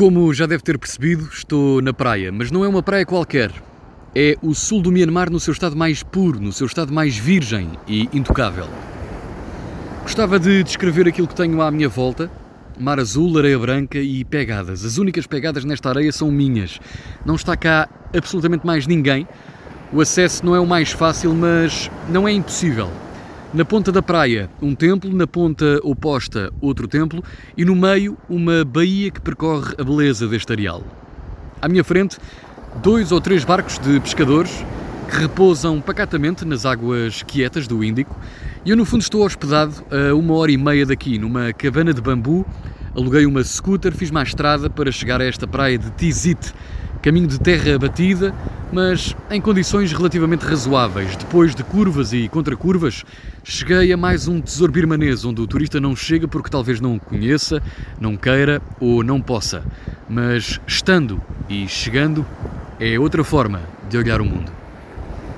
Como já deve ter percebido, estou na praia, mas não é uma praia qualquer. É o sul do Myanmar no seu estado mais puro, no seu estado mais virgem e intocável. Gostava de descrever aquilo que tenho à minha volta: mar azul, areia branca e pegadas. As únicas pegadas nesta areia são minhas. Não está cá absolutamente mais ninguém. O acesso não é o mais fácil, mas não é impossível. Na ponta da praia, um templo, na ponta oposta, outro templo e no meio, uma baía que percorre a beleza deste areal. À minha frente, dois ou três barcos de pescadores que repousam pacatamente nas águas quietas do Índico e eu, no fundo, estou hospedado a uma hora e meia daqui, numa cabana de bambu. Aluguei uma scooter, fiz uma estrada para chegar a esta praia de Tizit, caminho de terra batida, mas em condições relativamente razoáveis. Depois de curvas e contracurvas, cheguei a mais um tesouro birmanês, onde o turista não chega porque talvez não conheça, não queira ou não possa. Mas estando e chegando é outra forma de olhar o mundo.